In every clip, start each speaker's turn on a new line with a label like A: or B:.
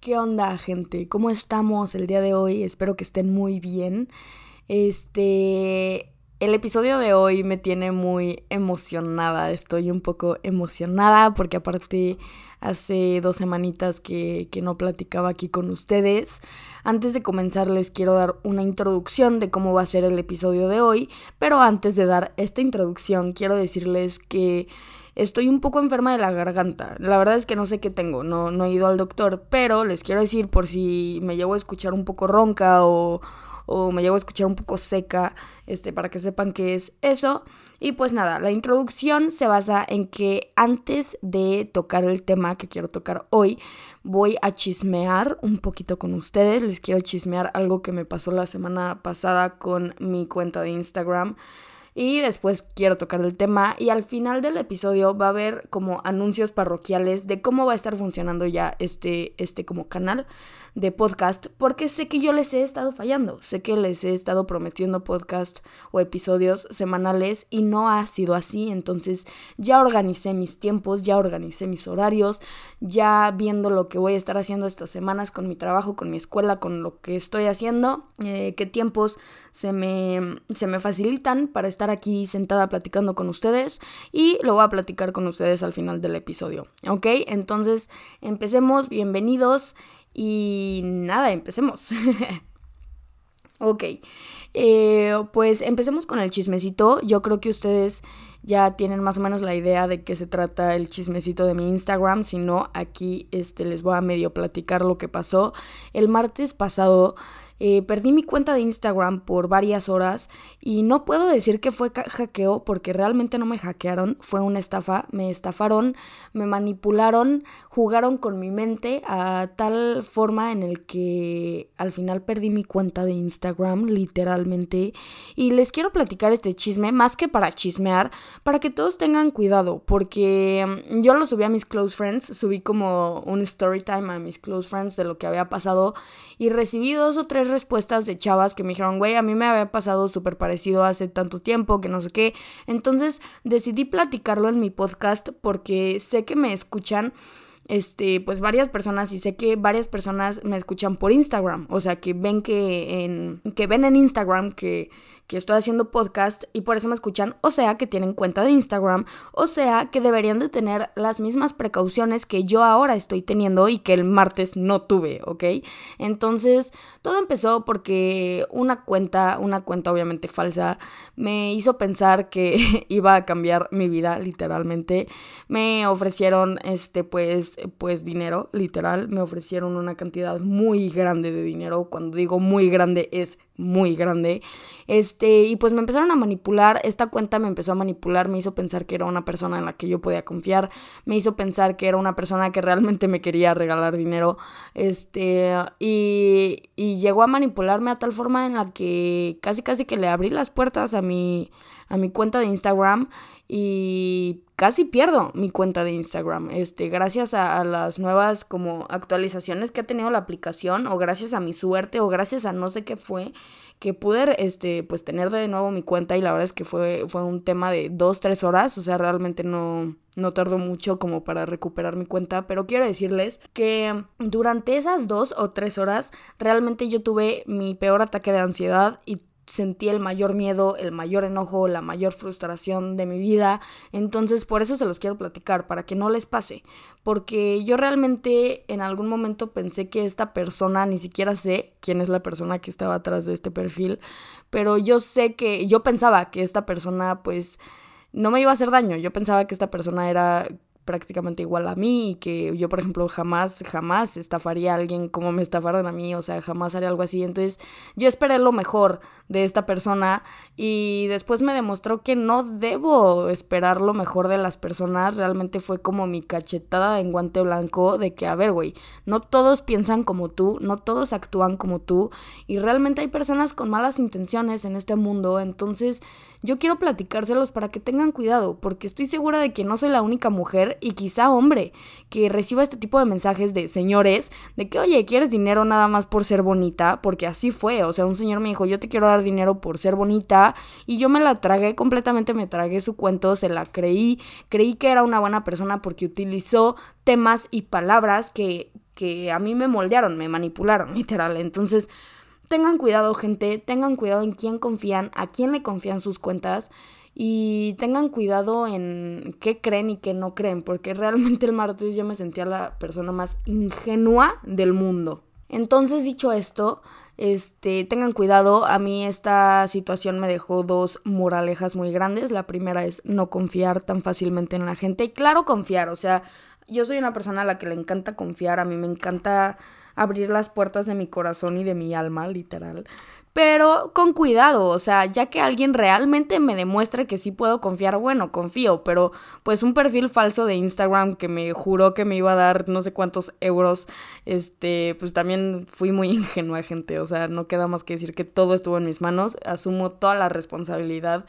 A: ¿Qué onda, gente? ¿Cómo estamos el día de hoy? Espero que estén muy bien. Este, el episodio de hoy me tiene muy emocionada. Estoy un poco emocionada porque aparte hace dos semanitas que, que, no platicaba aquí con ustedes. Antes de comenzar les quiero dar una introducción de cómo va a ser el episodio de hoy. Pero antes de dar esta introducción quiero decirles que estoy un poco enferma de la garganta. La verdad es que no sé qué tengo, no, no he ido al doctor, pero les quiero decir por si me llevo a escuchar un poco ronca o, o me llevo a escuchar un poco seca, este, para que sepan qué es eso. Y pues nada, la introducción se basa en que antes de tocar el tema que quiero tocar hoy, voy a chismear un poquito con ustedes. Les quiero chismear algo que me pasó la semana pasada con mi cuenta de Instagram. Y después quiero tocar el tema y al final del episodio va a haber como anuncios parroquiales de cómo va a estar funcionando ya este, este como canal de podcast porque sé que yo les he estado fallando, sé que les he estado prometiendo podcast o episodios semanales y no ha sido así, entonces ya organicé mis tiempos, ya organicé mis horarios, ya viendo lo que voy a estar haciendo estas semanas con mi trabajo, con mi escuela, con lo que estoy haciendo, eh, qué tiempos se me, se me facilitan para estar aquí sentada platicando con ustedes y lo voy a platicar con ustedes al final del episodio, ¿ok? Entonces empecemos, bienvenidos. Y nada, empecemos. ok, eh, pues empecemos con el chismecito. Yo creo que ustedes ya tienen más o menos la idea de qué se trata el chismecito de mi Instagram. Si no, aquí este, les voy a medio platicar lo que pasó. El martes pasado eh, perdí mi cuenta de Instagram por varias horas y no puedo decir que fue hackeo porque realmente no me hackearon, fue una estafa, me estafaron, me manipularon, jugaron con mi mente a tal forma en el que al final perdí mi cuenta de Instagram literalmente. Y les quiero platicar este chisme más que para chismear, para que todos tengan cuidado porque mm, yo lo subí a mis close friends, subí como un story time a mis close friends de lo que había pasado y recibí dos o tres respuestas de chavas que me dijeron, güey, a mí me había pasado súper parecido hace tanto tiempo, que no sé qué. Entonces decidí platicarlo en mi podcast porque sé que me escuchan este, pues varias personas y sé que varias personas me escuchan por Instagram, o sea, que ven que en que ven en Instagram que que estoy haciendo podcast y por eso me escuchan, o sea que tienen cuenta de Instagram, o sea que deberían de tener las mismas precauciones que yo ahora estoy teniendo y que el martes no tuve, ¿ok? Entonces, todo empezó porque una cuenta, una cuenta obviamente falsa, me hizo pensar que iba a cambiar mi vida, literalmente. Me ofrecieron, este, pues, pues dinero, literal, me ofrecieron una cantidad muy grande de dinero. Cuando digo muy grande es muy grande. Este, y pues me empezaron a manipular, esta cuenta me empezó a manipular, me hizo pensar que era una persona en la que yo podía confiar, me hizo pensar que era una persona que realmente me quería regalar dinero, este, y, y llegó a manipularme a tal forma en la que casi casi que le abrí las puertas a mi, a mi cuenta de Instagram y casi pierdo mi cuenta de Instagram. Este, gracias a, las nuevas como actualizaciones que ha tenido la aplicación, o gracias a mi suerte, o gracias a no sé qué fue, que pude este, pues tener de nuevo mi cuenta. Y la verdad es que fue, fue un tema de dos, tres horas. O sea, realmente no, no tardó mucho como para recuperar mi cuenta. Pero quiero decirles que durante esas dos o tres horas, realmente yo tuve mi peor ataque de ansiedad y sentí el mayor miedo, el mayor enojo, la mayor frustración de mi vida. Entonces por eso se los quiero platicar, para que no les pase. Porque yo realmente en algún momento pensé que esta persona, ni siquiera sé quién es la persona que estaba atrás de este perfil, pero yo sé que, yo pensaba que esta persona pues no me iba a hacer daño. Yo pensaba que esta persona era prácticamente igual a mí y que yo, por ejemplo, jamás, jamás estafaría a alguien como me estafaron a mí, o sea, jamás haría algo así. Entonces, yo esperé lo mejor de esta persona y después me demostró que no debo esperar lo mejor de las personas. Realmente fue como mi cachetada en guante blanco de que, a ver, güey, no todos piensan como tú, no todos actúan como tú y realmente hay personas con malas intenciones en este mundo. Entonces, yo quiero platicárselos para que tengan cuidado, porque estoy segura de que no soy la única mujer y quizá hombre que reciba este tipo de mensajes de señores, de que, oye, ¿quieres dinero nada más por ser bonita? Porque así fue, o sea, un señor me dijo, yo te quiero dar dinero por ser bonita y yo me la tragué completamente, me tragué su cuento, se la creí, creí que era una buena persona porque utilizó temas y palabras que que a mí me moldearon, me manipularon, literal. Entonces, tengan cuidado, gente, tengan cuidado en quién confían, a quién le confían sus cuentas y tengan cuidado en qué creen y qué no creen, porque realmente el martes yo me sentía la persona más ingenua del mundo. Entonces, dicho esto, este, tengan cuidado, a mí esta situación me dejó dos moralejas muy grandes. La primera es no confiar tan fácilmente en la gente. Y claro, confiar, o sea, yo soy una persona a la que le encanta confiar, a mí me encanta abrir las puertas de mi corazón y de mi alma, literal. Pero con cuidado, o sea, ya que alguien realmente me demuestre que sí puedo confiar, bueno, confío, pero pues un perfil falso de Instagram que me juró que me iba a dar no sé cuántos euros, este, pues también fui muy ingenua, gente, o sea, no queda más que decir que todo estuvo en mis manos, asumo toda la responsabilidad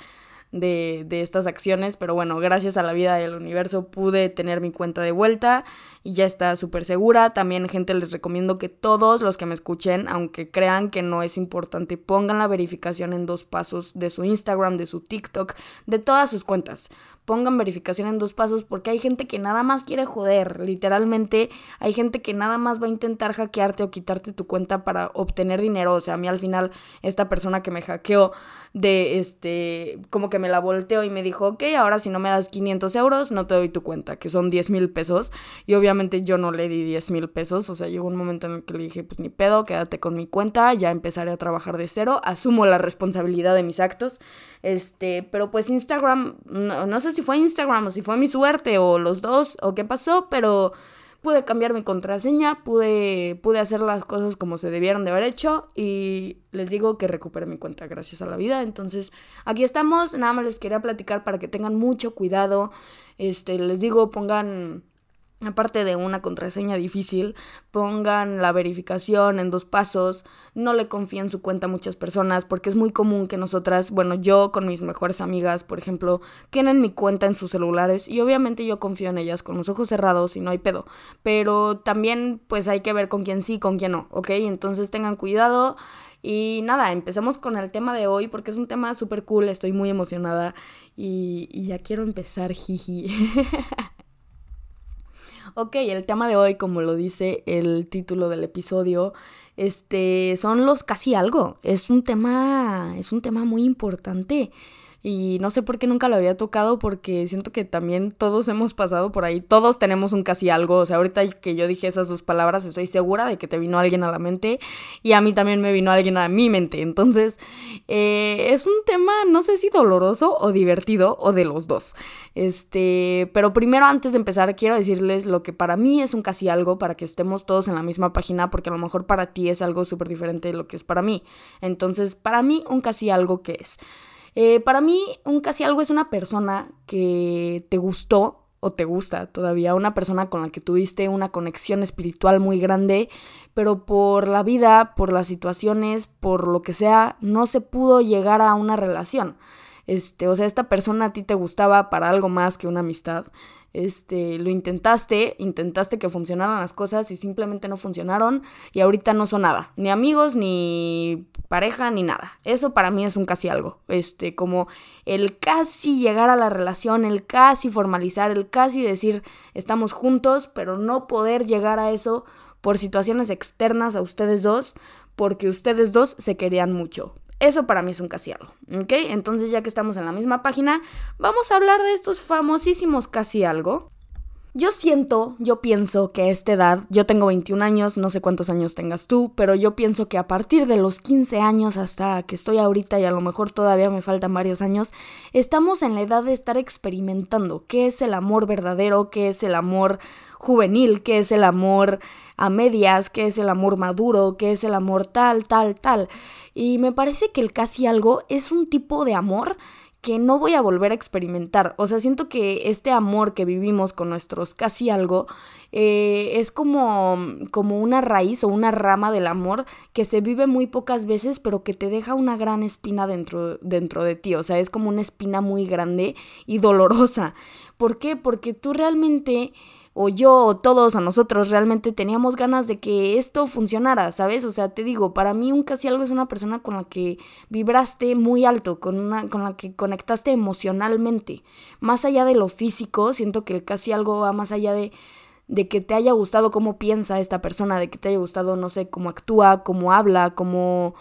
A: de, de estas acciones, pero bueno, gracias a la vida y al universo pude tener mi cuenta de vuelta y ya está súper segura. También, gente, les recomiendo que todos los que me escuchen, aunque crean que no es importante, pongan la verificación en dos pasos de su Instagram, de su TikTok, de todas sus cuentas. Pongan verificación en dos pasos porque hay gente que nada más quiere joder. Literalmente, hay gente que nada más va a intentar hackearte o quitarte tu cuenta para obtener dinero. O sea, a mí al final, esta persona que me hackeó de este, como que me la volteó y me dijo, ok, ahora si no me das 500 euros, no te doy tu cuenta, que son 10 mil pesos. Y obviamente yo no le di 10 mil pesos, o sea, llegó un momento en el que le dije, pues ni pedo, quédate con mi cuenta, ya empezaré a trabajar de cero, asumo la responsabilidad de mis actos, este, pero pues Instagram, no, no sé si fue Instagram o si fue mi suerte o los dos o qué pasó, pero pude cambiar mi contraseña, pude, pude hacer las cosas como se debieron de haber hecho y les digo que recuperé mi cuenta gracias a la vida. Entonces, aquí estamos, nada más les quería platicar para que tengan mucho cuidado. Este, les digo, pongan aparte de una contraseña difícil, pongan la verificación en dos pasos, no le confíen su cuenta a muchas personas, porque es muy común que nosotras, bueno, yo con mis mejores amigas, por ejemplo, tienen mi cuenta en sus celulares y obviamente yo confío en ellas con los ojos cerrados y no hay pedo, pero también pues hay que ver con quién sí, con quién no, ¿ok? Entonces tengan cuidado. Y nada, empecemos con el tema de hoy porque es un tema súper cool, estoy muy emocionada y, y ya quiero empezar, jiji. Ok, el tema de hoy, como lo dice el título del episodio, este, son los casi algo. Es un tema, es un tema muy importante. Y no sé por qué nunca lo había tocado porque siento que también todos hemos pasado por ahí, todos tenemos un casi algo, o sea, ahorita que yo dije esas dos palabras estoy segura de que te vino alguien a la mente y a mí también me vino alguien a mi mente, entonces eh, es un tema no sé si doloroso o divertido o de los dos, este, pero primero antes de empezar quiero decirles lo que para mí es un casi algo para que estemos todos en la misma página porque a lo mejor para ti es algo súper diferente de lo que es para mí, entonces para mí un casi algo que es eh, para mí, un casi algo es una persona que te gustó o te gusta todavía, una persona con la que tuviste una conexión espiritual muy grande, pero por la vida, por las situaciones, por lo que sea, no se pudo llegar a una relación. Este, o sea, esta persona a ti te gustaba para algo más que una amistad este, lo intentaste, intentaste que funcionaran las cosas y simplemente no funcionaron y ahorita no son nada, ni amigos, ni pareja, ni nada. Eso para mí es un casi algo, este, como el casi llegar a la relación, el casi formalizar, el casi decir estamos juntos, pero no poder llegar a eso por situaciones externas a ustedes dos, porque ustedes dos se querían mucho. Eso para mí es un casi algo, ¿ok? Entonces ya que estamos en la misma página, vamos a hablar de estos famosísimos casi algo. Yo siento, yo pienso que a esta edad, yo tengo 21 años, no sé cuántos años tengas tú, pero yo pienso que a partir de los 15 años hasta que estoy ahorita y a lo mejor todavía me faltan varios años, estamos en la edad de estar experimentando qué es el amor verdadero, qué es el amor juvenil, qué es el amor a medias, qué es el amor maduro, qué es el amor tal, tal, tal. Y me parece que el casi algo es un tipo de amor que no voy a volver a experimentar. O sea, siento que este amor que vivimos con nuestros casi algo eh, es como, como una raíz o una rama del amor que se vive muy pocas veces, pero que te deja una gran espina dentro, dentro de ti. O sea, es como una espina muy grande y dolorosa. ¿Por qué? Porque tú realmente o yo o todos a nosotros realmente teníamos ganas de que esto funcionara, ¿sabes? O sea, te digo, para mí un casi algo es una persona con la que vibraste muy alto, con una con la que conectaste emocionalmente. Más allá de lo físico, siento que el casi algo va más allá de de que te haya gustado cómo piensa esta persona, de que te haya gustado, no sé, cómo actúa, cómo habla, cómo,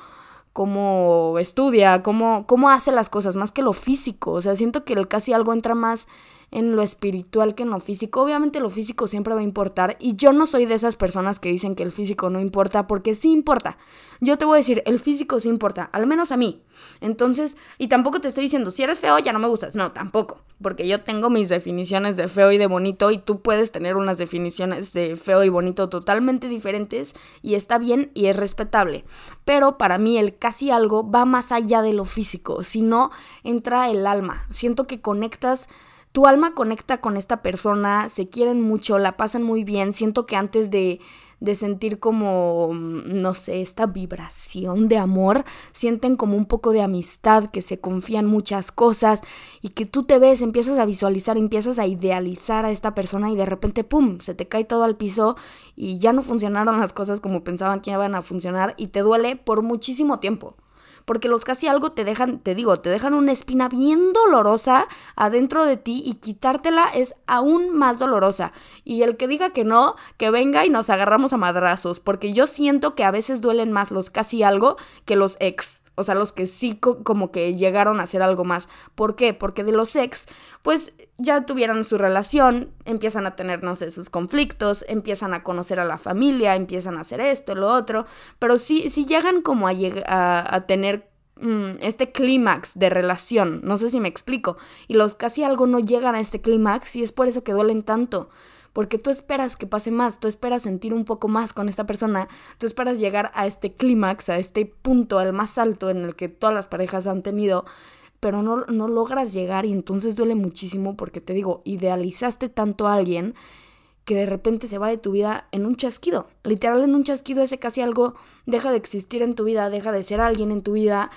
A: cómo estudia, cómo, cómo hace las cosas, más que lo físico. O sea, siento que el casi algo entra más en lo espiritual que en lo físico. Obviamente lo físico siempre va a importar y yo no soy de esas personas que dicen que el físico no importa porque sí importa. Yo te voy a decir, el físico sí importa, al menos a mí. Entonces, y tampoco te estoy diciendo, si eres feo ya no me gustas. No, tampoco, porque yo tengo mis definiciones de feo y de bonito y tú puedes tener unas definiciones de feo y bonito totalmente diferentes y está bien y es respetable. Pero para mí el casi algo va más allá de lo físico, si no entra el alma. Siento que conectas tu alma conecta con esta persona, se quieren mucho, la pasan muy bien. Siento que antes de, de sentir como, mm, no sé, esta vibración de amor, sienten como un poco de amistad, que se confían muchas cosas y que tú te ves, empiezas a visualizar, empiezas a idealizar a esta persona y de repente, ¡pum!, se te cae todo al piso y ya no funcionaron las cosas como pensaban que iban a funcionar y te duele por muchísimo tiempo porque los casi algo te dejan, te digo, te dejan una espina bien dolorosa adentro de ti y quitártela es aún más dolorosa. Y el que diga que no, que venga y nos agarramos a madrazos, porque yo siento que a veces duelen más los casi algo que los ex. O sea, los que sí como que llegaron a hacer algo más. ¿Por qué? Porque de los ex, pues ya tuvieron su relación, empiezan a tener, no sé, sus conflictos, empiezan a conocer a la familia, empiezan a hacer esto, lo otro. Pero sí, sí llegan como a, a, a tener mm, este clímax de relación. No sé si me explico. Y los casi algo no llegan a este clímax y es por eso que duelen tanto porque tú esperas que pase más, tú esperas sentir un poco más con esta persona, tú esperas llegar a este clímax, a este punto, al más alto en el que todas las parejas han tenido, pero no, no logras llegar y entonces duele muchísimo porque te digo, idealizaste tanto a alguien que de repente se va de tu vida en un chasquido. Literal, en un chasquido ese casi algo deja de existir en tu vida, deja de ser alguien en tu vida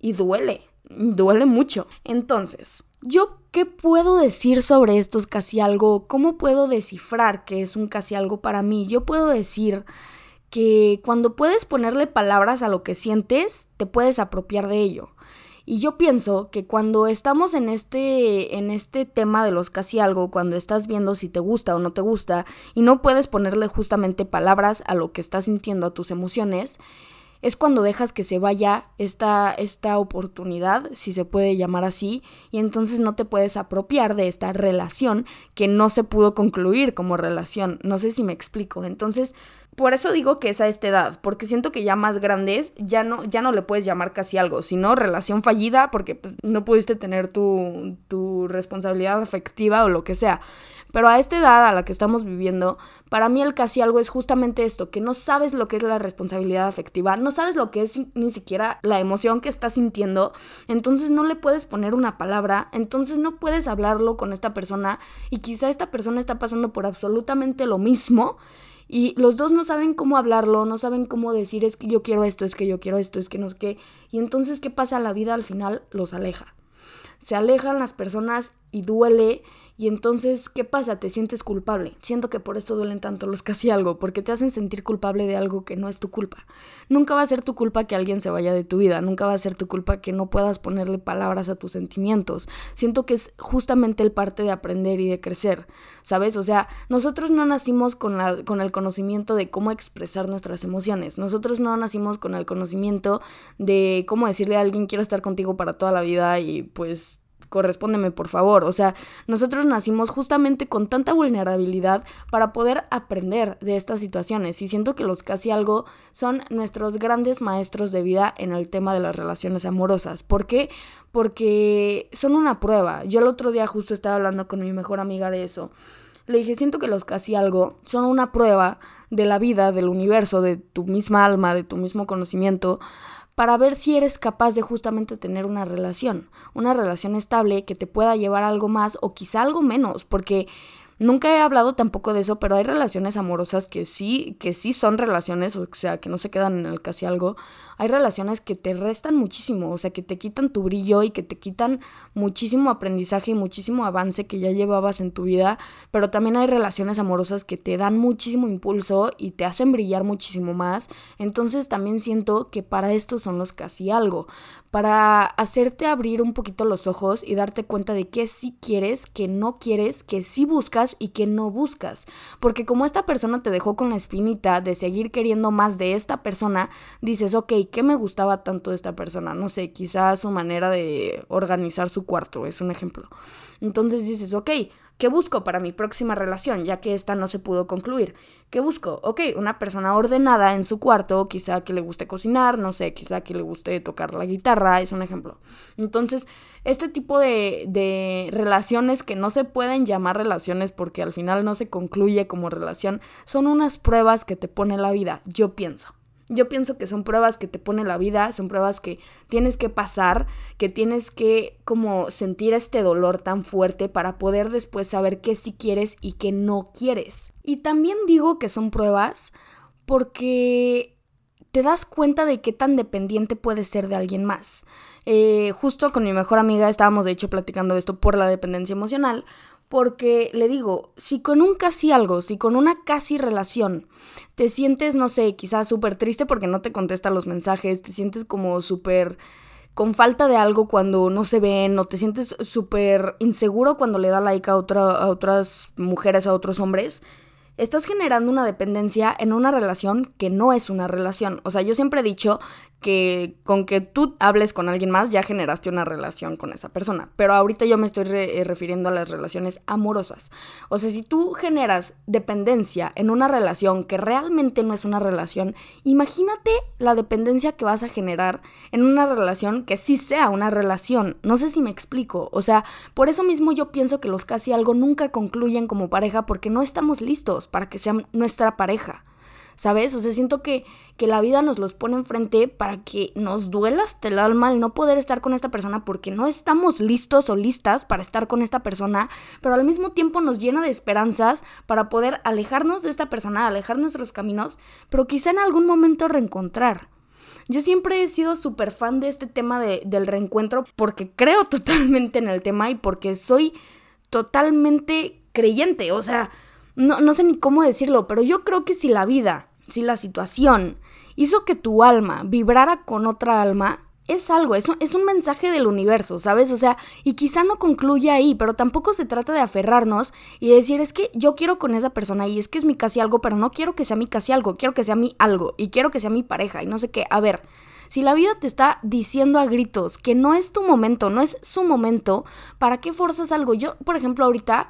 A: y duele, duele mucho. Entonces, ¿yo qué puedo decir sobre estos casi algo? ¿Cómo puedo descifrar que es un casi algo para mí? Yo puedo decir que cuando puedes ponerle palabras a lo que sientes, te puedes apropiar de ello. Y yo pienso que cuando estamos en este, en este tema de los casi algo, cuando estás viendo si te gusta o no te gusta, y no puedes ponerle justamente palabras a lo que estás sintiendo, a tus emociones, es cuando dejas que se vaya esta, esta oportunidad, si se puede llamar así, y entonces no te puedes apropiar de esta relación que no se pudo concluir como relación. No sé si me explico. Entonces, por eso digo que es a esta edad, porque siento que ya más grandes ya no, ya no le puedes llamar casi algo, sino relación fallida, porque pues, no pudiste tener tu, tu responsabilidad afectiva o lo que sea. Pero a esta edad a la que estamos viviendo, para mí el casi algo es justamente esto, que no sabes lo que es la responsabilidad afectiva, no sabes lo que es ni siquiera la emoción que estás sintiendo, entonces no le puedes poner una palabra, entonces no puedes hablarlo con esta persona y quizá esta persona está pasando por absolutamente lo mismo. Y los dos no saben cómo hablarlo, no saben cómo decir es que yo quiero esto, es que yo quiero esto, es que no es que. Y entonces, ¿qué pasa? La vida al final los aleja. Se alejan las personas y duele y entonces, ¿qué pasa? Te sientes culpable. Siento que por esto duelen tanto los casi algo, porque te hacen sentir culpable de algo que no es tu culpa. Nunca va a ser tu culpa que alguien se vaya de tu vida, nunca va a ser tu culpa que no puedas ponerle palabras a tus sentimientos. Siento que es justamente el parte de aprender y de crecer, ¿sabes? O sea, nosotros no nacimos con, la, con el conocimiento de cómo expresar nuestras emociones. Nosotros no nacimos con el conocimiento de cómo decirle a alguien quiero estar contigo para toda la vida y pues correspóndeme por favor. O sea, nosotros nacimos justamente con tanta vulnerabilidad para poder aprender de estas situaciones y siento que los casi algo son nuestros grandes maestros de vida en el tema de las relaciones amorosas. ¿Por qué? Porque son una prueba. Yo el otro día justo estaba hablando con mi mejor amiga de eso. Le dije, siento que los casi algo son una prueba de la vida, del universo, de tu misma alma, de tu mismo conocimiento, para ver si eres capaz de justamente tener una relación, una relación estable que te pueda llevar algo más o quizá algo menos, porque Nunca he hablado tampoco de eso, pero hay relaciones amorosas que sí, que sí son relaciones, o sea, que no se quedan en el casi algo. Hay relaciones que te restan muchísimo, o sea, que te quitan tu brillo y que te quitan muchísimo aprendizaje y muchísimo avance que ya llevabas en tu vida, pero también hay relaciones amorosas que te dan muchísimo impulso y te hacen brillar muchísimo más. Entonces también siento que para esto son los casi algo, para hacerte abrir un poquito los ojos y darte cuenta de qué sí quieres, que no quieres, que sí buscas y qué no buscas. Porque como esta persona te dejó con la espinita de seguir queriendo más de esta persona, dices, ok, ¿qué me gustaba tanto de esta persona? No sé, quizás su manera de organizar su cuarto, es un ejemplo. Entonces dices, ok, ¿Qué busco para mi próxima relación, ya que esta no se pudo concluir? ¿Qué busco? Ok, una persona ordenada en su cuarto, quizá que le guste cocinar, no sé, quizá que le guste tocar la guitarra, es un ejemplo. Entonces, este tipo de, de relaciones que no se pueden llamar relaciones porque al final no se concluye como relación, son unas pruebas que te pone la vida, yo pienso. Yo pienso que son pruebas que te pone la vida, son pruebas que tienes que pasar, que tienes que como sentir este dolor tan fuerte para poder después saber qué sí quieres y qué no quieres. Y también digo que son pruebas porque te das cuenta de qué tan dependiente puedes ser de alguien más. Eh, justo con mi mejor amiga estábamos de hecho platicando esto por la dependencia emocional, porque le digo, si con un casi algo, si con una casi relación te sientes, no sé, quizás súper triste porque no te contesta los mensajes, te sientes como súper con falta de algo cuando no se ven, o te sientes súper inseguro cuando le da like a, otra, a otras mujeres, a otros hombres, estás generando una dependencia en una relación que no es una relación. O sea, yo siempre he dicho que con que tú hables con alguien más ya generaste una relación con esa persona. Pero ahorita yo me estoy eh, refiriendo a las relaciones amorosas. O sea, si tú generas dependencia en una relación que realmente no es una relación, imagínate la dependencia que vas a generar en una relación que sí sea una relación. No sé si me explico. O sea, por eso mismo yo pienso que los casi algo nunca concluyen como pareja porque no estamos listos para que sean nuestra pareja. ¿Sabes? O sea, siento que, que la vida nos los pone enfrente para que nos duela hasta el alma el no poder estar con esta persona porque no estamos listos o listas para estar con esta persona, pero al mismo tiempo nos llena de esperanzas para poder alejarnos de esta persona, alejar nuestros caminos, pero quizá en algún momento reencontrar. Yo siempre he sido súper fan de este tema de, del reencuentro porque creo totalmente en el tema y porque soy totalmente creyente, o sea, no, no sé ni cómo decirlo, pero yo creo que si la vida, si la situación hizo que tu alma vibrara con otra alma, es algo, es un, es un mensaje del universo, ¿sabes? O sea, y quizá no concluye ahí, pero tampoco se trata de aferrarnos y decir, es que yo quiero con esa persona y es que es mi casi algo, pero no quiero que sea mi casi algo, quiero que sea mi algo y quiero que sea mi pareja y no sé qué. A ver, si la vida te está diciendo a gritos que no es tu momento, no es su momento, ¿para qué forzas algo? Yo, por ejemplo, ahorita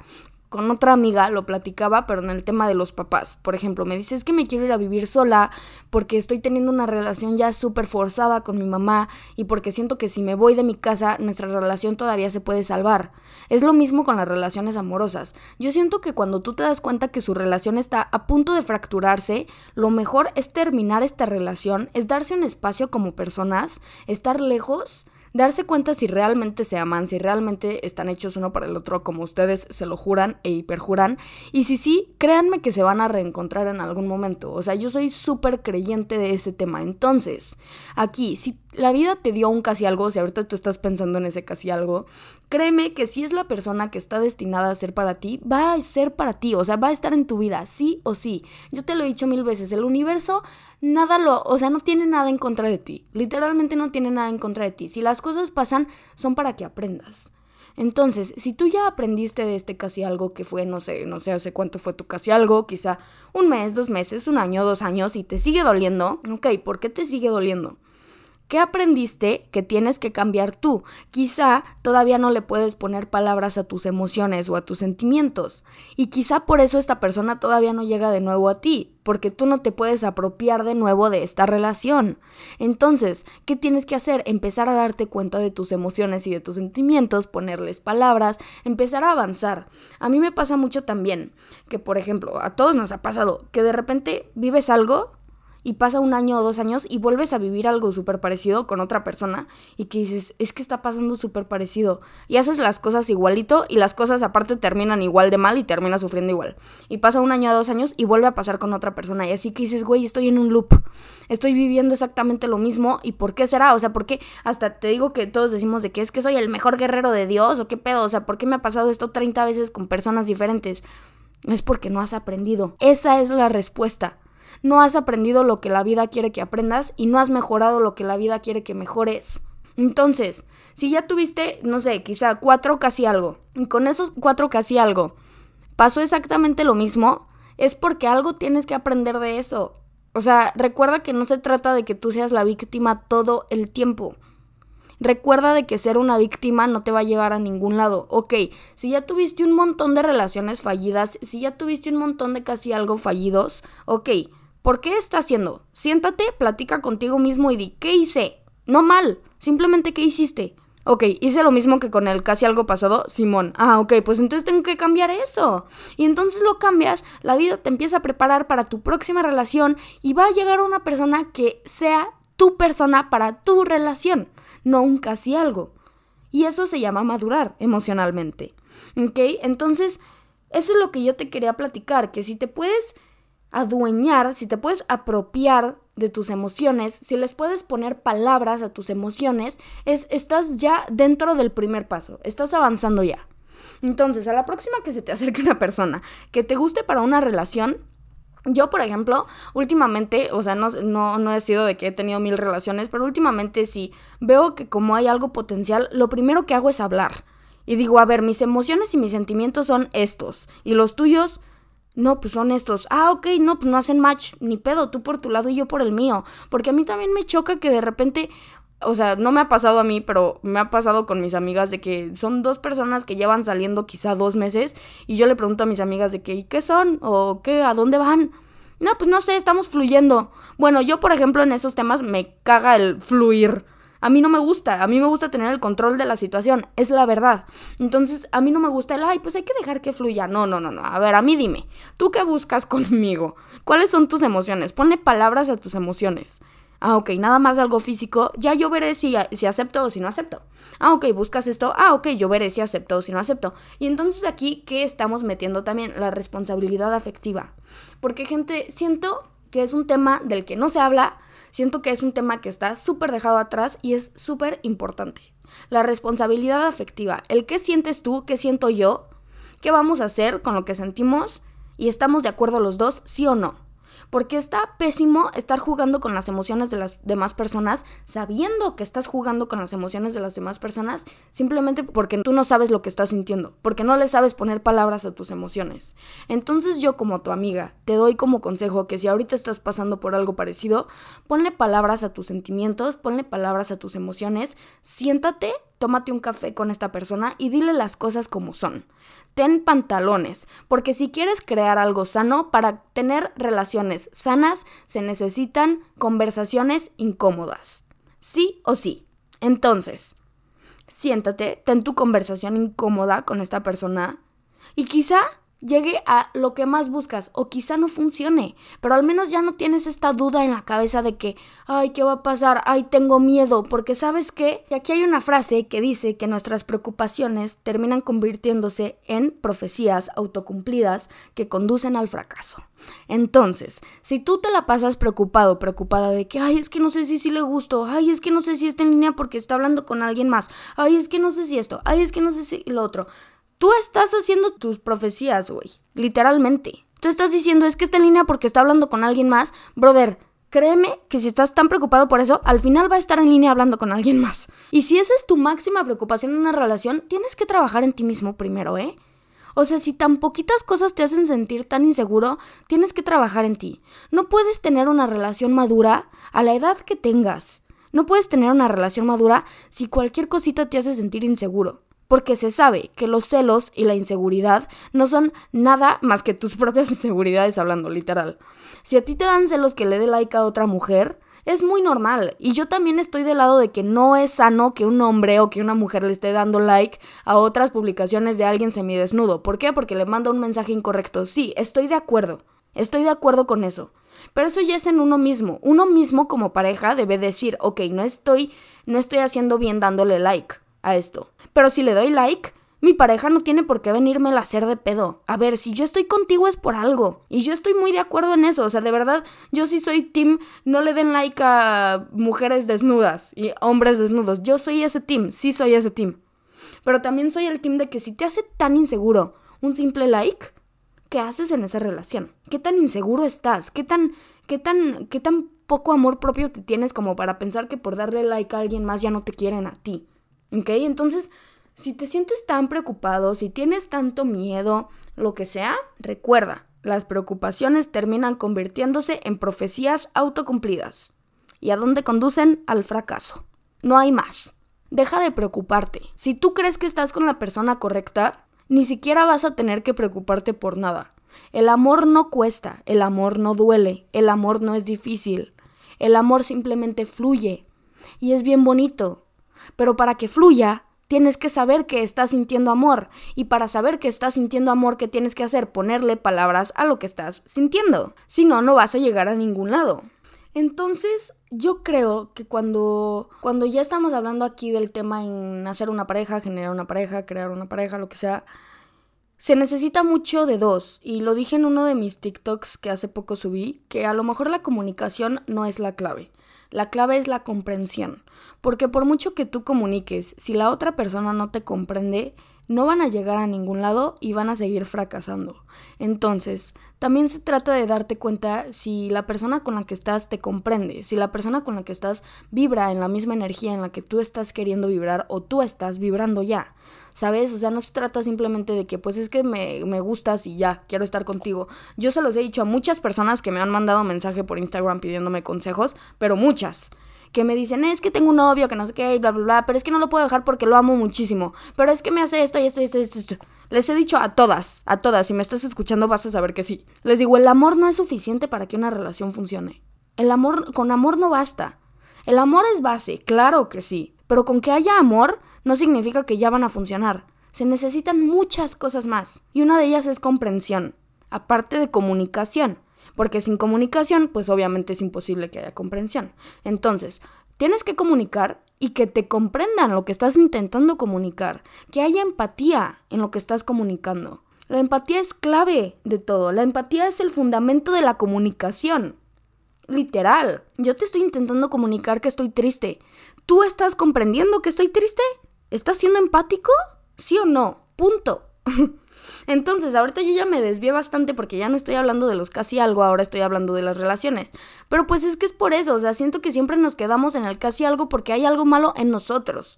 A: con otra amiga lo platicaba, pero en el tema de los papás. Por ejemplo, me dice, es que me quiero ir a vivir sola porque estoy teniendo una relación ya súper forzada con mi mamá y porque siento que si me voy de mi casa, nuestra relación todavía se puede salvar. Es lo mismo con las relaciones amorosas. Yo siento que cuando tú te das cuenta que su relación está a punto de fracturarse, lo mejor es terminar esta relación, es darse un espacio como personas, estar lejos darse cuenta si realmente se aman, si realmente están hechos uno para el otro como ustedes se lo juran e hiperjuran. Y si sí, créanme que se van a reencontrar en algún momento. O sea, yo soy súper creyente de ese tema. Entonces, aquí, si la vida te dio un casi algo, si ahorita tú estás pensando en ese casi algo, créeme que si es la persona que está destinada a ser para ti, va a ser para ti, o sea, va a estar en tu vida, sí o sí. Yo te lo he dicho mil veces, el universo nada lo, o sea, no tiene nada en contra de ti, literalmente no tiene nada en contra de ti. Si las cosas pasan, son para que aprendas. Entonces, si tú ya aprendiste de este casi algo que fue, no sé, no sé hace cuánto fue tu casi algo, quizá un mes, dos meses, un año, dos años, y te sigue doliendo, ok, ¿por qué te sigue doliendo? ¿Qué aprendiste que tienes que cambiar tú? Quizá todavía no le puedes poner palabras a tus emociones o a tus sentimientos. Y quizá por eso esta persona todavía no llega de nuevo a ti, porque tú no te puedes apropiar de nuevo de esta relación. Entonces, ¿qué tienes que hacer? Empezar a darte cuenta de tus emociones y de tus sentimientos, ponerles palabras, empezar a avanzar. A mí me pasa mucho también que, por ejemplo, a todos nos ha pasado que de repente vives algo y pasa un año o dos años y vuelves a vivir algo súper parecido con otra persona y que dices, es que está pasando súper parecido. Y haces las cosas igualito y las cosas aparte terminan igual de mal y terminas sufriendo igual. Y pasa un año o dos años y vuelve a pasar con otra persona. Y así que dices, güey, estoy en un loop. Estoy viviendo exactamente lo mismo. ¿Y por qué será? O sea, ¿por qué? Hasta te digo que todos decimos de que es que soy el mejor guerrero de Dios o qué pedo. O sea, ¿por qué me ha pasado esto 30 veces con personas diferentes? Es porque no has aprendido. Esa es la respuesta no has aprendido lo que la vida quiere que aprendas y no has mejorado lo que la vida quiere que mejores. Entonces, si ya tuviste, no sé, quizá cuatro casi algo, y con esos cuatro casi algo, pasó exactamente lo mismo, es porque algo tienes que aprender de eso. O sea, recuerda que no se trata de que tú seas la víctima todo el tiempo. Recuerda de que ser una víctima no te va a llevar a ningún lado. Ok, si ya tuviste un montón de relaciones fallidas, si ya tuviste un montón de casi algo fallidos, ok, ¿por qué estás haciendo? Siéntate, platica contigo mismo y di, ¿qué hice? No mal, simplemente ¿qué hiciste? Ok, hice lo mismo que con el casi algo pasado, Simón. Ah, ok, pues entonces tengo que cambiar eso. Y entonces lo cambias, la vida te empieza a preparar para tu próxima relación y va a llegar una persona que sea tu persona para tu relación, no un casi algo. Y eso se llama madurar emocionalmente. ¿Ok? Entonces, eso es lo que yo te quería platicar, que si te puedes adueñar, si te puedes apropiar de tus emociones, si les puedes poner palabras a tus emociones, es, estás ya dentro del primer paso, estás avanzando ya. Entonces, a la próxima que se te acerque una persona que te guste para una relación, yo, por ejemplo, últimamente, o sea, no, no, no he sido de que he tenido mil relaciones, pero últimamente sí veo que como hay algo potencial, lo primero que hago es hablar. Y digo, a ver, mis emociones y mis sentimientos son estos, y los tuyos no, pues son estos. Ah, ok, no, pues no hacen match, ni pedo, tú por tu lado y yo por el mío. Porque a mí también me choca que de repente, o sea, no me ha pasado a mí, pero me ha pasado con mis amigas de que son dos personas que llevan saliendo quizá dos meses y yo le pregunto a mis amigas de que, ¿y qué son? ¿O qué? ¿A dónde van? No, pues no sé, estamos fluyendo. Bueno, yo por ejemplo en esos temas me caga el fluir. A mí no me gusta, a mí me gusta tener el control de la situación, es la verdad. Entonces, a mí no me gusta el, ay, pues hay que dejar que fluya. No, no, no, no. A ver, a mí dime, ¿tú qué buscas conmigo? ¿Cuáles son tus emociones? Ponle palabras a tus emociones. Ah, ok, nada más algo físico. Ya yo veré si, si acepto o si no acepto. Ah, ok, buscas esto. Ah, ok, yo veré si acepto o si no acepto. Y entonces aquí, ¿qué estamos metiendo también? La responsabilidad afectiva. Porque, gente, siento que es un tema del que no se habla, siento que es un tema que está súper dejado atrás y es súper importante. La responsabilidad afectiva, el qué sientes tú, qué siento yo, qué vamos a hacer con lo que sentimos y estamos de acuerdo los dos, sí o no. Porque está pésimo estar jugando con las emociones de las demás personas, sabiendo que estás jugando con las emociones de las demás personas, simplemente porque tú no sabes lo que estás sintiendo, porque no le sabes poner palabras a tus emociones. Entonces yo como tu amiga te doy como consejo que si ahorita estás pasando por algo parecido, ponle palabras a tus sentimientos, ponle palabras a tus emociones, siéntate tómate un café con esta persona y dile las cosas como son. Ten pantalones, porque si quieres crear algo sano, para tener relaciones sanas se necesitan conversaciones incómodas. Sí o sí. Entonces, siéntate, ten tu conversación incómoda con esta persona y quizá llegue a lo que más buscas o quizá no funcione, pero al menos ya no tienes esta duda en la cabeza de que, ay, ¿qué va a pasar? Ay, tengo miedo, porque sabes qué? Y aquí hay una frase que dice que nuestras preocupaciones terminan convirtiéndose en profecías autocumplidas que conducen al fracaso. Entonces, si tú te la pasas preocupado, preocupada de que, ay, es que no sé si sí le gusto, ay, es que no sé si está en línea porque está hablando con alguien más, ay, es que no sé si esto, ay, es que no sé si lo otro, Tú estás haciendo tus profecías, güey. Literalmente. Tú estás diciendo, es que está en línea porque está hablando con alguien más. Brother, créeme que si estás tan preocupado por eso, al final va a estar en línea hablando con alguien más. Y si esa es tu máxima preocupación en una relación, tienes que trabajar en ti mismo primero, ¿eh? O sea, si tan poquitas cosas te hacen sentir tan inseguro, tienes que trabajar en ti. No puedes tener una relación madura a la edad que tengas. No puedes tener una relación madura si cualquier cosita te hace sentir inseguro porque se sabe que los celos y la inseguridad no son nada más que tus propias inseguridades hablando literal. Si a ti te dan celos que le dé like a otra mujer, es muy normal. Y yo también estoy del lado de que no es sano que un hombre o que una mujer le esté dando like a otras publicaciones de alguien semidesnudo. ¿Por qué? Porque le manda un mensaje incorrecto. Sí, estoy de acuerdo. Estoy de acuerdo con eso. Pero eso ya es en uno mismo. Uno mismo como pareja debe decir, ok, no estoy, no estoy haciendo bien dándole like a esto. Pero si le doy like, mi pareja no tiene por qué venirme a hacer de pedo. A ver, si yo estoy contigo es por algo. Y yo estoy muy de acuerdo en eso. O sea, de verdad, yo sí soy team, no le den like a mujeres desnudas y hombres desnudos. Yo soy ese team, sí soy ese team. Pero también soy el team de que si te hace tan inseguro un simple like, ¿qué haces en esa relación? ¿Qué tan inseguro estás? ¿Qué tan, qué tan, qué tan poco amor propio te tienes como para pensar que por darle like a alguien más ya no te quieren a ti? ¿Ok? Entonces, si te sientes tan preocupado, si tienes tanto miedo, lo que sea, recuerda, las preocupaciones terminan convirtiéndose en profecías autocumplidas. ¿Y a dónde conducen? Al fracaso. No hay más. Deja de preocuparte. Si tú crees que estás con la persona correcta, ni siquiera vas a tener que preocuparte por nada. El amor no cuesta, el amor no duele, el amor no es difícil. El amor simplemente fluye. Y es bien bonito. Pero para que fluya, tienes que saber que estás sintiendo amor. Y para saber que estás sintiendo amor, ¿qué tienes que hacer? Ponerle palabras a lo que estás sintiendo. Si no, no vas a llegar a ningún lado. Entonces, yo creo que cuando, cuando ya estamos hablando aquí del tema en hacer una pareja, generar una pareja, crear una pareja, lo que sea, se necesita mucho de dos. Y lo dije en uno de mis TikToks que hace poco subí, que a lo mejor la comunicación no es la clave. La clave es la comprensión. Porque por mucho que tú comuniques, si la otra persona no te comprende, no van a llegar a ningún lado y van a seguir fracasando. Entonces, también se trata de darte cuenta si la persona con la que estás te comprende, si la persona con la que estás vibra en la misma energía en la que tú estás queriendo vibrar o tú estás vibrando ya. ¿Sabes? O sea, no se trata simplemente de que pues es que me, me gustas y ya, quiero estar contigo. Yo se los he dicho a muchas personas que me han mandado mensaje por Instagram pidiéndome consejos, pero muchas que me dicen, es que tengo un novio, que no sé qué, y bla, bla, bla, pero es que no lo puedo dejar porque lo amo muchísimo, pero es que me hace esto y esto y esto y esto. Les he dicho a todas, a todas, si me estás escuchando vas a saber que sí. Les digo, el amor no es suficiente para que una relación funcione. El amor, con amor no basta. El amor es base, claro que sí, pero con que haya amor no significa que ya van a funcionar. Se necesitan muchas cosas más, y una de ellas es comprensión, aparte de comunicación. Porque sin comunicación, pues obviamente es imposible que haya comprensión. Entonces, tienes que comunicar y que te comprendan lo que estás intentando comunicar, que haya empatía en lo que estás comunicando. La empatía es clave de todo, la empatía es el fundamento de la comunicación. Literal, yo te estoy intentando comunicar que estoy triste. ¿Tú estás comprendiendo que estoy triste? ¿Estás siendo empático? ¿Sí o no? Punto. Entonces, ahorita yo ya me desvié bastante porque ya no estoy hablando de los casi algo, ahora estoy hablando de las relaciones. Pero pues es que es por eso, o sea, siento que siempre nos quedamos en el casi algo porque hay algo malo en nosotros.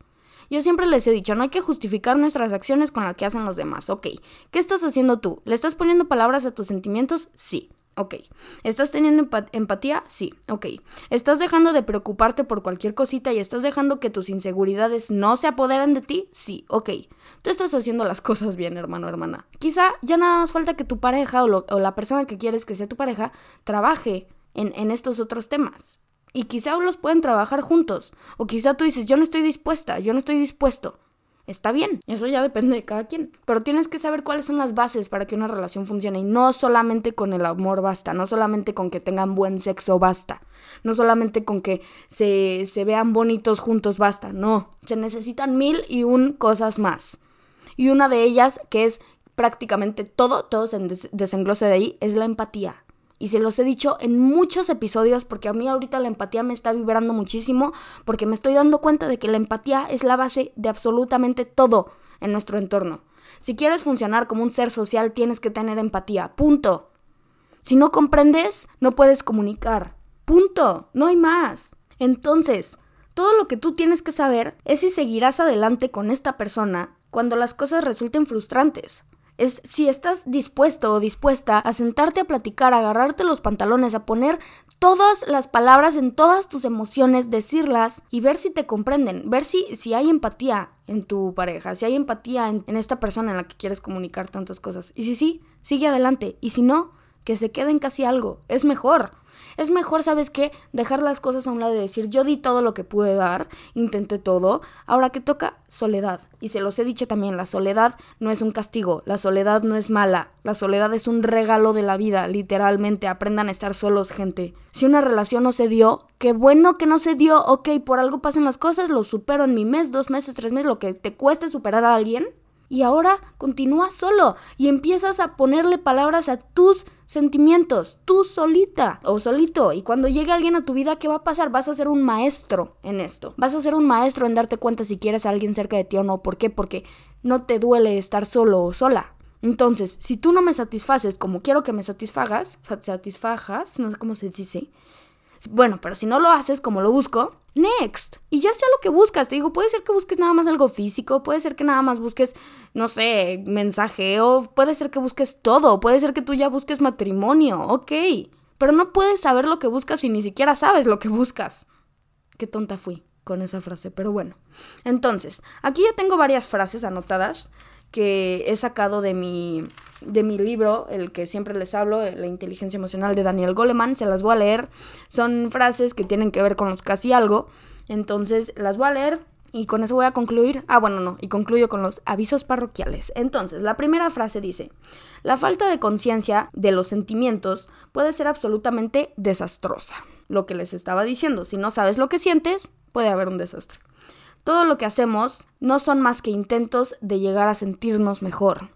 A: Yo siempre les he dicho, no hay que justificar nuestras acciones con las que hacen los demás. Ok, ¿qué estás haciendo tú? ¿Le estás poniendo palabras a tus sentimientos? Sí. Ok. ¿Estás teniendo empatía? Sí. Ok. ¿Estás dejando de preocuparte por cualquier cosita y estás dejando que tus inseguridades no se apoderen de ti? Sí. Ok. Tú estás haciendo las cosas bien, hermano, hermana. Quizá ya nada más falta que tu pareja o, la persona que quieres que sea tu pareja trabaje en, en estos otros temas. Y quizá los pueden trabajar juntos. O quizá tú dices, yo no estoy dispuesta, yo no estoy dispuesto está bien, eso ya depende de cada quien. Pero tienes que saber cuáles son las bases para que una relación funcione y no solamente con el amor basta, no solamente con que tengan buen sexo basta, no solamente con que se, se vean bonitos juntos basta, no, se necesitan mil y un cosas más. Y una de ellas, que es prácticamente todo, todo se desenglose de ahí, es la empatía. Y se los he dicho en muchos episodios porque a mí ahorita la empatía me está vibrando muchísimo porque me estoy dando cuenta de que la empatía es la base de absolutamente todo en nuestro entorno. Si quieres funcionar como un ser social tienes que tener empatía. Punto. Si no comprendes, no puedes comunicar. Punto. No hay más. Entonces, todo lo que tú tienes que saber es si seguirás adelante con esta persona cuando las cosas resulten frustrantes es si estás dispuesto o dispuesta a sentarte a platicar, a agarrarte los pantalones, a poner todas las palabras en todas tus emociones, decirlas y ver si te comprenden, ver si, si hay empatía en tu pareja, si hay empatía en, en esta persona en la que quieres comunicar tantas cosas. Y si sí, sigue adelante. Y si no, que se queden casi algo. Es mejor. Es mejor, ¿sabes qué? Dejar las cosas a un lado y decir, yo di todo lo que pude dar, intenté todo, ahora que toca, soledad. Y se los he dicho también, la soledad no es un castigo, la soledad no es mala, la soledad es un regalo de la vida, literalmente, aprendan a estar solos, gente. Si una relación no se dio, qué bueno que no se dio, ok, por algo pasan las cosas, lo supero en mi mes, dos meses, tres meses, lo que te cueste superar a alguien. Y ahora continúa solo y empiezas a ponerle palabras a tus sentimientos, tú solita o solito. Y cuando llegue alguien a tu vida, ¿qué va a pasar? Vas a ser un maestro en esto. Vas a ser un maestro en darte cuenta si quieres a alguien cerca de ti o no. ¿Por qué? Porque no te duele estar solo o sola. Entonces, si tú no me satisfaces como quiero que me satisfagas, satisfajas, no sé cómo se dice, Bueno, pero si no lo haces como lo busco, next. Y ya sea lo que buscas, te digo, puede ser que busques nada más algo físico, puede ser que nada más busques, no sé, mensajeo, puede ser que busques todo, puede ser que tú ya busques matrimonio, ok. Pero no puedes saber lo que buscas si ni siquiera sabes lo que buscas. Qué tonta fui con esa frase, pero bueno. Entonces, aquí ya tengo varias frases anotadas que he sacado de mi, de mi libro, el que siempre les hablo, La inteligencia emocional de Daniel Goleman. Se las voy a leer. Son frases que tienen que ver con los casi algo. Entonces, las voy a leer y con eso voy a concluir. Ah, bueno, no, y concluyo con los avisos parroquiales. Entonces, la primera frase dice, la falta de conciencia de los sentimientos puede ser absolutamente desastrosa. Lo que les estaba diciendo, si no sabes lo que sientes, puede haber un desastre. Todo lo que hacemos no son más que intentos de llegar a sentirnos mejor.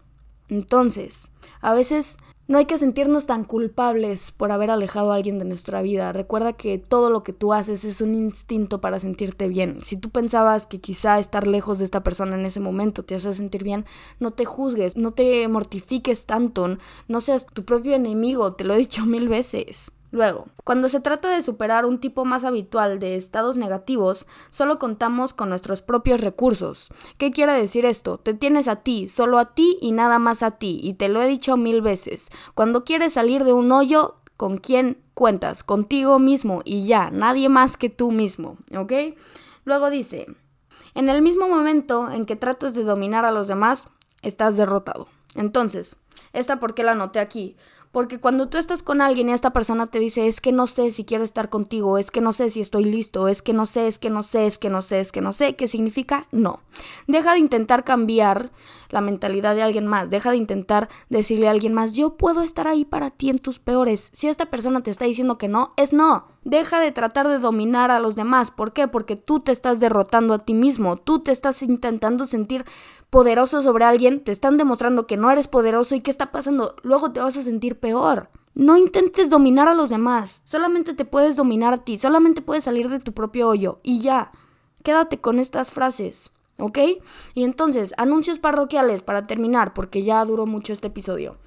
A: Entonces, a veces no hay que sentirnos tan culpables por haber alejado a alguien de nuestra vida. Recuerda que todo lo que tú haces es un instinto para sentirte bien. Si tú pensabas que quizá estar lejos de esta persona en ese momento te hace sentir bien, no te juzgues, no te mortifiques tanto, no seas tu propio enemigo, te lo he dicho mil veces. Luego, cuando se trata de superar un tipo más habitual de estados negativos, solo contamos con nuestros propios recursos. ¿Qué quiere decir esto? Te tienes a ti, solo a ti y nada más a ti, y te lo he dicho mil veces. Cuando quieres salir de un hoyo, ¿con quién cuentas? Contigo mismo y ya, nadie más que tú mismo, ¿ok? Luego dice, en el mismo momento en que tratas de dominar a los demás, estás derrotado. Entonces, ¿esta por qué la anoté aquí? Porque cuando tú estás con alguien y esta persona te dice, es que no sé si quiero estar contigo, es que no sé si estoy listo, es que no sé, es que no sé, es que no sé, es que no sé, ¿qué significa? No. Deja de intentar cambiar la mentalidad de alguien más, deja de intentar decirle a alguien más, yo puedo estar ahí para ti en tus peores. Si esta persona te está diciendo que no, es no. Deja de tratar de dominar a los demás. ¿Por qué? Porque tú te estás derrotando a ti mismo, tú te estás intentando sentir poderoso sobre alguien, te están demostrando que no eres poderoso y qué está pasando, luego te vas a sentir peor. No intentes dominar a los demás, solamente te puedes dominar a ti, solamente puedes salir de tu propio hoyo y ya. Quédate con estas frases, ¿ok? Y entonces, anuncios parroquiales para terminar, porque ya duró mucho este episodio.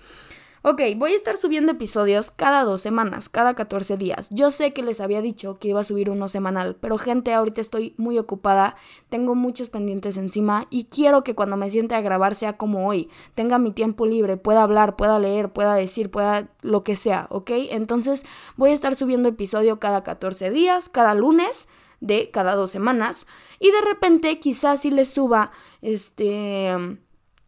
A: Ok, voy a estar subiendo episodios cada dos semanas, cada 14 días. Yo sé que les había dicho que iba a subir uno semanal, pero gente, ahorita estoy muy ocupada, tengo muchos pendientes encima y quiero que cuando me siente a grabar sea como hoy, tenga mi tiempo libre, pueda hablar, pueda leer, pueda decir, pueda lo que sea, ¿ok? Entonces voy a estar subiendo episodio cada 14 días, cada lunes de cada dos semanas y de repente quizás si les suba este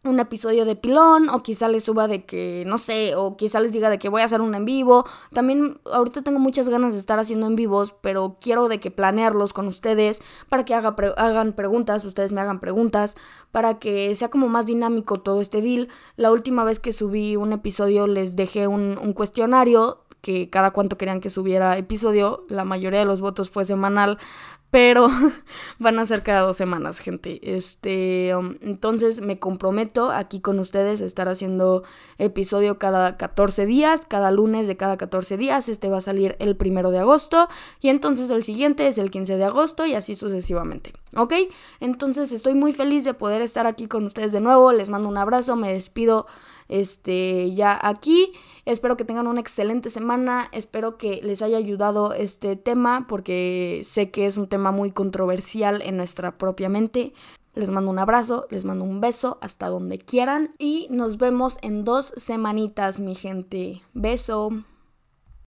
A: un episodio de pilón o quizá les suba de que, no sé, o quizá les diga de que voy a hacer un en vivo. También ahorita tengo muchas ganas de estar haciendo en vivos, pero quiero de que planearlos con ustedes para que hagan preguntas, ustedes me hagan preguntas, para que sea como más dinámico todo este deal. La última vez que subí un episodio les dejé un, un cuestionario que cada cuanto querían que subiera episodio, la mayoría de los votos fue semanal, pero van a ser cada dos semanas, gente. Este, um, entonces me comprometo aquí con ustedes a estar haciendo episodio cada 14 días, cada lunes de cada 14 días. Este va a salir el primero de agosto y entonces el siguiente es el 15 de agosto y así sucesivamente. ¿Ok? Entonces estoy muy feliz de poder estar aquí con ustedes de nuevo. Les mando un abrazo, me despido este, ya aquí. Espero que tengan una excelente semana. Espero que les haya ayudado este tema porque sé que es un tema muy controversial en nuestra propia mente. Les mando un abrazo, les mando un beso hasta donde quieran y nos vemos en dos semanitas, mi gente. Beso.